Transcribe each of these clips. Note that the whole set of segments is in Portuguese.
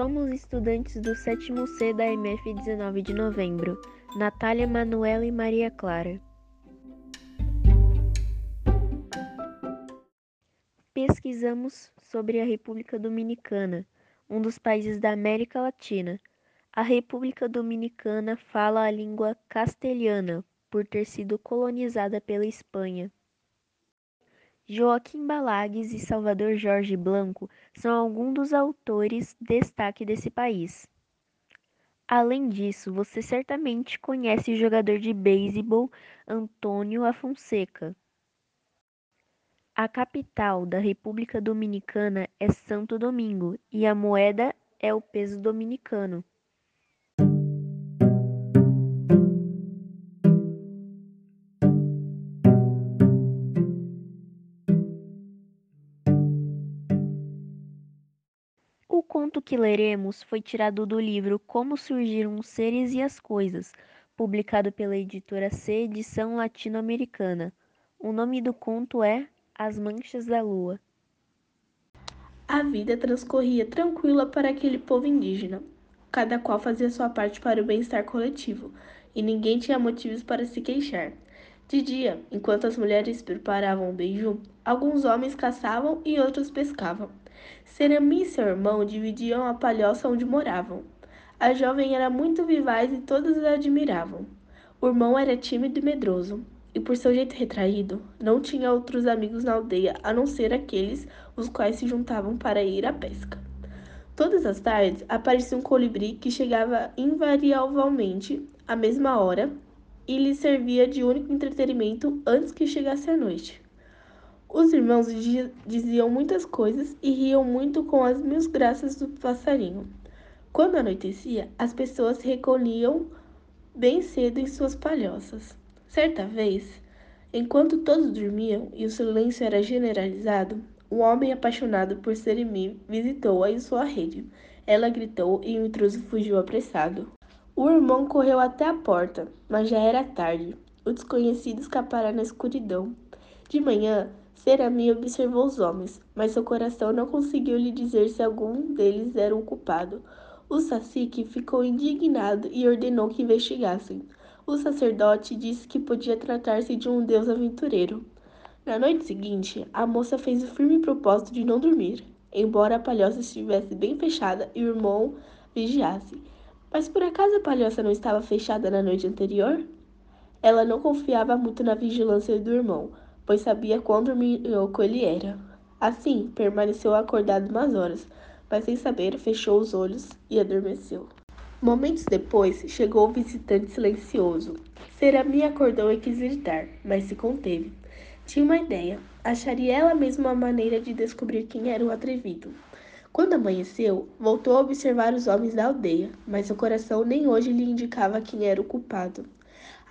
Somos estudantes do sétimo C da MF 19 de novembro. Natália, Manuela e Maria Clara. Pesquisamos sobre a República Dominicana, um dos países da América Latina. A República Dominicana fala a língua castelhana, por ter sido colonizada pela Espanha. Joaquim Balagues e Salvador Jorge Blanco são alguns dos autores destaque desse país. Além disso, você certamente conhece o jogador de beisebol Antônio Afonseca. A capital da República Dominicana é Santo Domingo e a moeda é o peso dominicano. Que leremos foi tirado do livro Como Surgiram os Seres e as Coisas, publicado pela editora C Edição Latino-Americana. O nome do conto é As Manchas da Lua. A vida transcorria tranquila para aquele povo indígena. Cada qual fazia sua parte para o bem-estar coletivo, e ninguém tinha motivos para se queixar. De dia, enquanto as mulheres preparavam o beiju, alguns homens caçavam e outros pescavam. Serami e seu irmão dividiam a palhoça onde moravam. A jovem era muito vivaz e todos a admiravam. O irmão era tímido e medroso, e por seu jeito retraído, não tinha outros amigos na aldeia a não ser aqueles os quais se juntavam para ir à pesca. Todas as tardes aparecia um colibri que chegava invariavelmente à mesma hora e lhe servia de único entretenimento antes que chegasse a noite. Os irmãos diziam muitas coisas e riam muito com as mil graças do passarinho. Quando anoitecia, as pessoas se recolhiam bem cedo em suas palhoças. Certa vez, enquanto todos dormiam e o silêncio era generalizado, um homem apaixonado por Seremi visitou-a em sua rede. Ela gritou e o intruso fugiu apressado. O irmão correu até a porta, mas já era tarde. O desconhecido escapara na escuridão. De manhã, Serami observou os homens, mas seu coração não conseguiu lhe dizer se algum deles era o culpado. O sacique ficou indignado e ordenou que investigassem. O sacerdote disse que podia tratar-se de um deus aventureiro. Na noite seguinte, a moça fez o firme propósito de não dormir, embora a palhoça estivesse bem fechada e o irmão vigiasse. Mas por acaso a palhoça não estava fechada na noite anterior? Ela não confiava muito na vigilância do irmão, pois sabia quão dorminhoco ele era. Assim, permaneceu acordado umas horas, mas sem saber, fechou os olhos e adormeceu. Momentos depois, chegou o visitante silencioso. Serami acordou e quis gritar, mas se conteve. Tinha uma ideia. Acharia ela mesma uma maneira de descobrir quem era o atrevido. Quando amanheceu, voltou a observar os homens da aldeia, mas seu coração nem hoje lhe indicava quem era o culpado.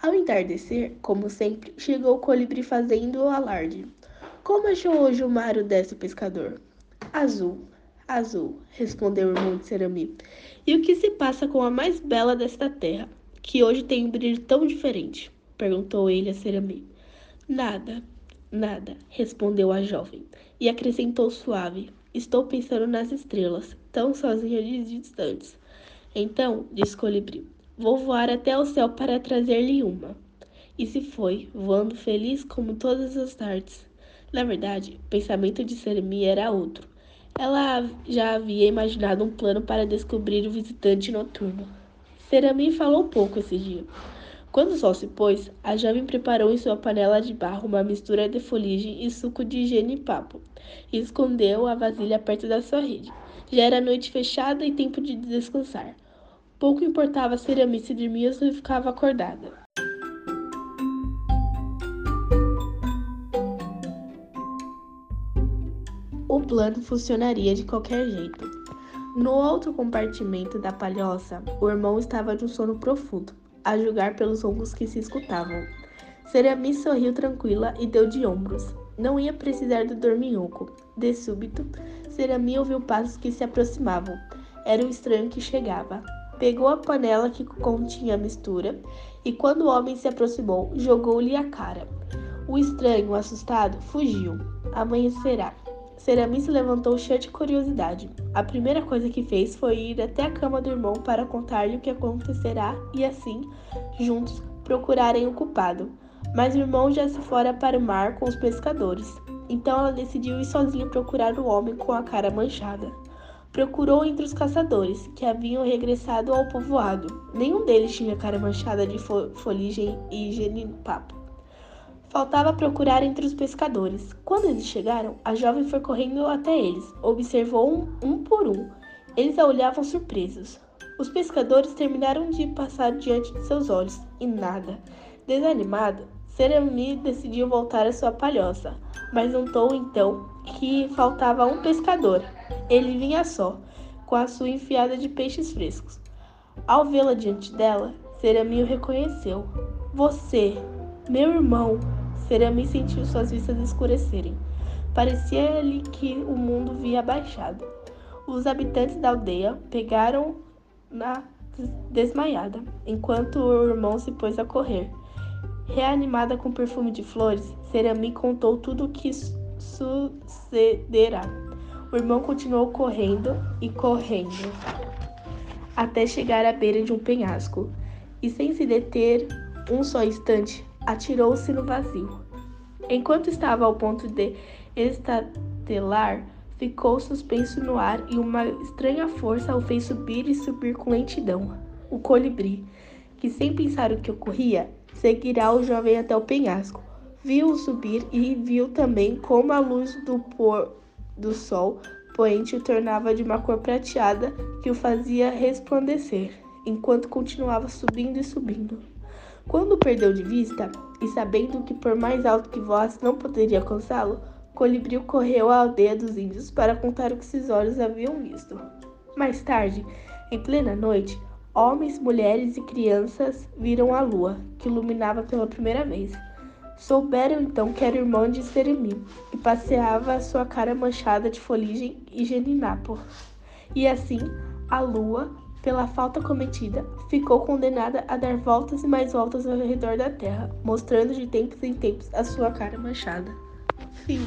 Ao entardecer, como sempre, chegou o colibri fazendo o alarde. Como achou hoje o mar o deste pescador? Azul, azul, respondeu o irmão de Cerami. E o que se passa com a mais bela desta terra, que hoje tem um brilho tão diferente? perguntou ele a Cerami. Nada, nada, respondeu a jovem, e acrescentou suave. Estou pensando nas estrelas, tão sozinha e distantes. Então, disse Colibri, Vou voar até o céu para trazer-lhe uma. E se foi, voando feliz como todas as tardes. Na verdade, o pensamento de Seremi era outro. Ela já havia imaginado um plano para descobrir o visitante noturno. Serami falou pouco esse dia. Quando o sol se pôs, a jovem preparou em sua panela de barro uma mistura de foligem e suco de genipapo e escondeu a vasilha perto da sua rede. Já era noite fechada e tempo de descansar. Pouco importava se Aramis se dormia ou ficava acordada. O plano funcionaria de qualquer jeito. No outro compartimento da palhoça, o irmão estava de um sono profundo, a julgar pelos roncos que se escutavam. Seramis sorriu tranquila e deu de ombros. Não ia precisar do dorminhoco. De súbito, Serami ouviu passos que se aproximavam. Era um estranho que chegava. Pegou a panela que continha a mistura e, quando o homem se aproximou, jogou-lhe a cara. O estranho, assustado, fugiu. Amanhecerá. Serami se levantou cheia de curiosidade. A primeira coisa que fez foi ir até a cama do irmão para contar-lhe o que acontecerá e assim, juntos, procurarem o culpado. Mas o irmão já se fora para o mar com os pescadores. Então ela decidiu ir sozinha procurar o homem com a cara manchada. Procurou entre os caçadores, que haviam regressado ao povoado. Nenhum deles tinha cara manchada de fo foligem e genipapo. Faltava procurar entre os pescadores. Quando eles chegaram, a jovem foi correndo até eles. Observou um, um por um. Eles a olhavam surpresos. Os pescadores terminaram de passar diante de seus olhos e nada. Desanimado, Serami decidiu voltar à sua palhoça, mas notou então que faltava um pescador. Ele vinha só, com a sua enfiada de peixes frescos. Ao vê-la diante dela, Serami o reconheceu. Você, meu irmão, Serami sentiu suas vistas escurecerem. Parecia-lhe que o mundo via abaixado. Os habitantes da aldeia pegaram-na desmaiada, enquanto o irmão se pôs a correr. Reanimada com perfume de flores, Serami contou tudo o que sucederá. O irmão continuou correndo e correndo até chegar à beira de um penhasco e, sem se deter um só instante, atirou-se no vazio. Enquanto estava ao ponto de estatelar, ficou suspenso no ar e uma estranha força o fez subir e subir com lentidão. O colibri, que sem pensar o que ocorria, seguirá o jovem até o penhasco. Viu-o subir e viu também como a luz do pôr do sol poente o tornava de uma cor prateada que o fazia resplandecer, enquanto continuava subindo e subindo. Quando o perdeu de vista, e sabendo que por mais alto que voasse não poderia alcançá-lo, Colibriu correu à aldeia dos índios para contar o que seus olhos haviam visto. Mais tarde, em plena noite, homens, mulheres e crianças viram a lua, que iluminava pela primeira vez. Souberam então que era irmão de Seremi e passeava sua cara manchada de foligem e geninapo. E assim, a lua, pela falta cometida, ficou condenada a dar voltas e mais voltas ao redor da terra, mostrando de tempos em tempos a sua cara manchada. Fim.